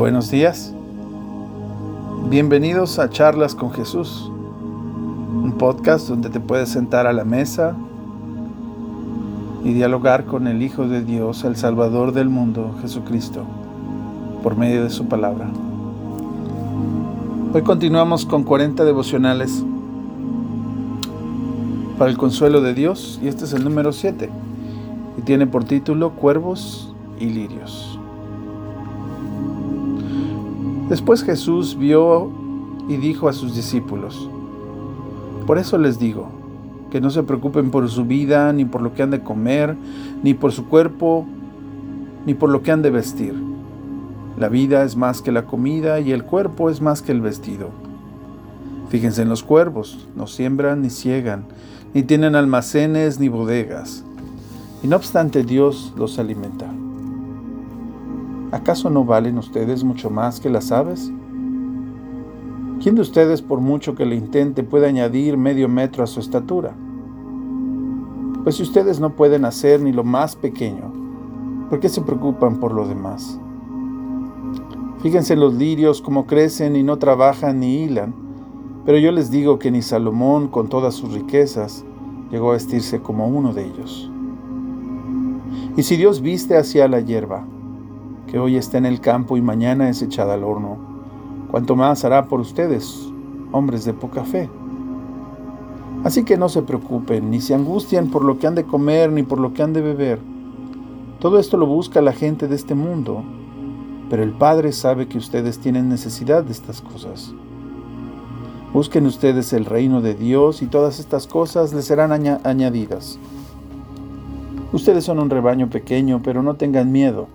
Buenos días. Bienvenidos a Charlas con Jesús, un podcast donde te puedes sentar a la mesa y dialogar con el Hijo de Dios, el Salvador del mundo, Jesucristo, por medio de su palabra. Hoy continuamos con 40 devocionales para el consuelo de Dios y este es el número 7 y tiene por título Cuervos y Lirios. Después Jesús vio y dijo a sus discípulos, Por eso les digo, que no se preocupen por su vida, ni por lo que han de comer, ni por su cuerpo, ni por lo que han de vestir. La vida es más que la comida y el cuerpo es más que el vestido. Fíjense en los cuervos, no siembran ni ciegan, ni tienen almacenes ni bodegas, y no obstante Dios los alimenta. ¿Acaso no valen ustedes mucho más que las aves? ¿Quién de ustedes, por mucho que le intente, puede añadir medio metro a su estatura? Pues si ustedes no pueden hacer ni lo más pequeño, ¿por qué se preocupan por lo demás? Fíjense en los lirios cómo crecen y no trabajan ni hilan, pero yo les digo que ni Salomón, con todas sus riquezas, llegó a vestirse como uno de ellos. Y si Dios viste hacia la hierba, que hoy está en el campo y mañana es echada al horno, cuanto más hará por ustedes, hombres de poca fe. Así que no se preocupen, ni se angustien por lo que han de comer, ni por lo que han de beber. Todo esto lo busca la gente de este mundo, pero el Padre sabe que ustedes tienen necesidad de estas cosas. Busquen ustedes el reino de Dios y todas estas cosas les serán añadidas. Ustedes son un rebaño pequeño, pero no tengan miedo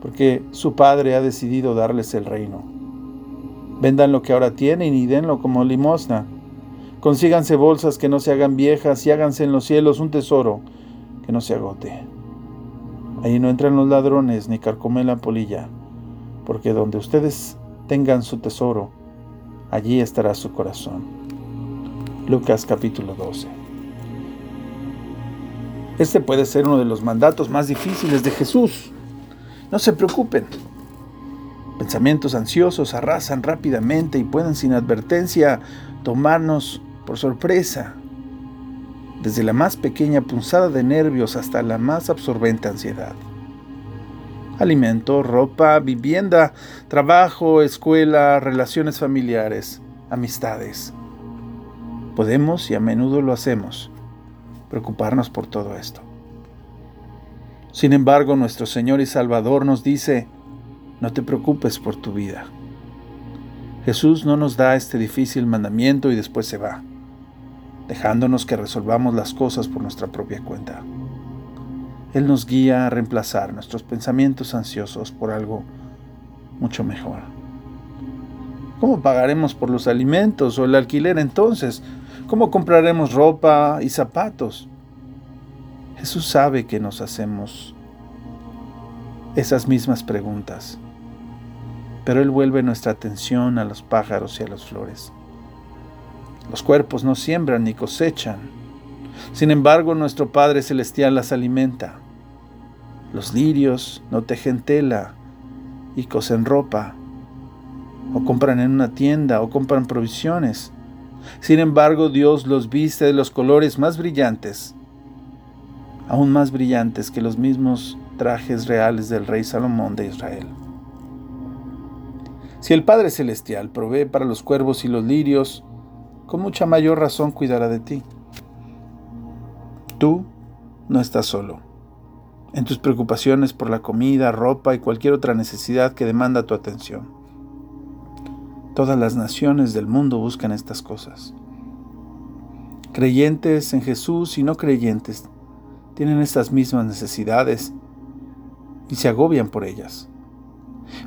porque su Padre ha decidido darles el reino. Vendan lo que ahora tienen y denlo como limosna. Consíganse bolsas que no se hagan viejas y háganse en los cielos un tesoro que no se agote. Ahí no entran los ladrones ni carcomen la polilla, porque donde ustedes tengan su tesoro, allí estará su corazón. Lucas capítulo 12. Este puede ser uno de los mandatos más difíciles de Jesús no se preocupen. Pensamientos ansiosos arrasan rápidamente y pueden sin advertencia tomarnos por sorpresa. Desde la más pequeña punzada de nervios hasta la más absorbente ansiedad. Alimento, ropa, vivienda, trabajo, escuela, relaciones familiares, amistades. Podemos, y a menudo lo hacemos, preocuparnos por todo esto. Sin embargo, nuestro Señor y Salvador nos dice, no te preocupes por tu vida. Jesús no nos da este difícil mandamiento y después se va, dejándonos que resolvamos las cosas por nuestra propia cuenta. Él nos guía a reemplazar nuestros pensamientos ansiosos por algo mucho mejor. ¿Cómo pagaremos por los alimentos o el alquiler entonces? ¿Cómo compraremos ropa y zapatos? Jesús sabe que nos hacemos esas mismas preguntas, pero Él vuelve nuestra atención a los pájaros y a las flores. Los cuerpos no siembran ni cosechan, sin embargo nuestro Padre Celestial las alimenta. Los lirios no tejen tela y cosen ropa, o compran en una tienda, o compran provisiones. Sin embargo, Dios los viste de los colores más brillantes aún más brillantes que los mismos trajes reales del rey Salomón de Israel. Si el Padre Celestial provee para los cuervos y los lirios, con mucha mayor razón cuidará de ti. Tú no estás solo. En tus preocupaciones por la comida, ropa y cualquier otra necesidad que demanda tu atención. Todas las naciones del mundo buscan estas cosas. Creyentes en Jesús y no creyentes tienen estas mismas necesidades y se agobian por ellas.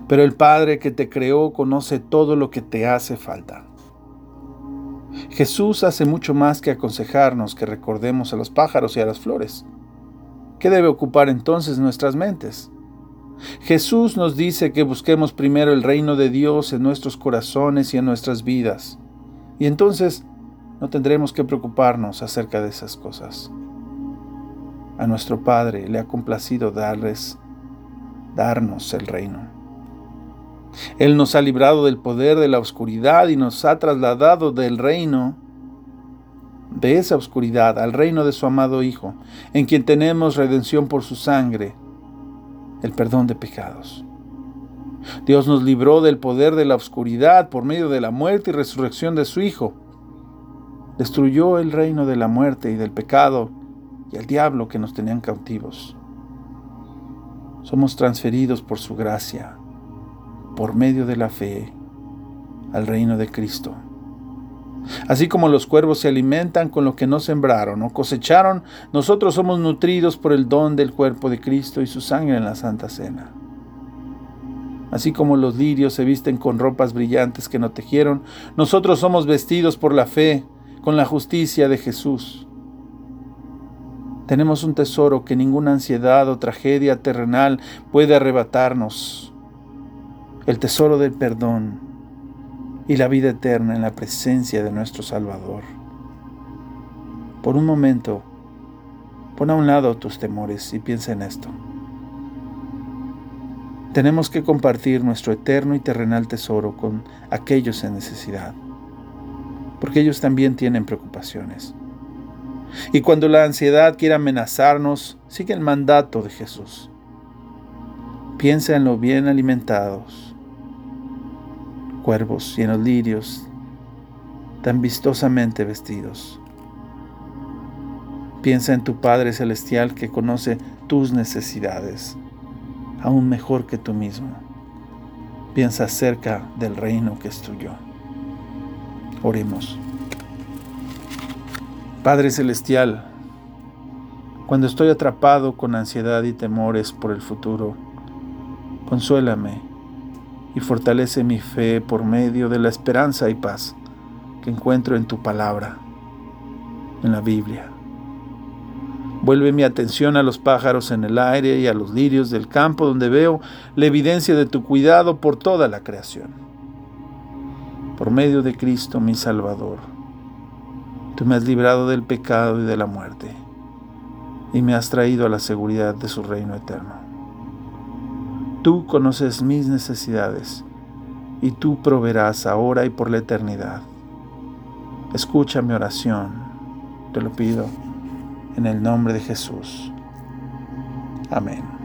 Pero el Padre que te creó conoce todo lo que te hace falta. Jesús hace mucho más que aconsejarnos que recordemos a los pájaros y a las flores. ¿Qué debe ocupar entonces nuestras mentes? Jesús nos dice que busquemos primero el reino de Dios en nuestros corazones y en nuestras vidas. Y entonces no tendremos que preocuparnos acerca de esas cosas. A nuestro Padre le ha complacido darles, darnos el reino. Él nos ha librado del poder de la oscuridad y nos ha trasladado del reino de esa oscuridad al reino de su amado Hijo, en quien tenemos redención por su sangre, el perdón de pecados. Dios nos libró del poder de la oscuridad por medio de la muerte y resurrección de su Hijo. Destruyó el reino de la muerte y del pecado y el diablo que nos tenían cautivos. Somos transferidos por su gracia, por medio de la fe, al reino de Cristo. Así como los cuervos se alimentan con lo que no sembraron o cosecharon, nosotros somos nutridos por el don del cuerpo de Cristo y su sangre en la Santa Cena. Así como los lirios se visten con ropas brillantes que no tejieron, nosotros somos vestidos por la fe, con la justicia de Jesús. Tenemos un tesoro que ninguna ansiedad o tragedia terrenal puede arrebatarnos. El tesoro del perdón y la vida eterna en la presencia de nuestro Salvador. Por un momento, pon a un lado tus temores y piensa en esto. Tenemos que compartir nuestro eterno y terrenal tesoro con aquellos en necesidad, porque ellos también tienen preocupaciones. Y cuando la ansiedad quiera amenazarnos, sigue el mandato de Jesús. Piensa en lo bien alimentados, cuervos y en los lirios, tan vistosamente vestidos. Piensa en tu Padre Celestial que conoce tus necesidades aún mejor que tú mismo. Piensa acerca del reino que es tuyo. Oremos. Padre Celestial, cuando estoy atrapado con ansiedad y temores por el futuro, consuélame y fortalece mi fe por medio de la esperanza y paz que encuentro en tu palabra, en la Biblia. Vuelve mi atención a los pájaros en el aire y a los lirios del campo donde veo la evidencia de tu cuidado por toda la creación. Por medio de Cristo mi Salvador, tú me has librado del pecado y de la muerte y me has traído a la seguridad de su reino eterno. Tú conoces mis necesidades y tú proveerás ahora y por la eternidad. Escucha mi oración, te lo pido en el nombre de Jesús. Amén.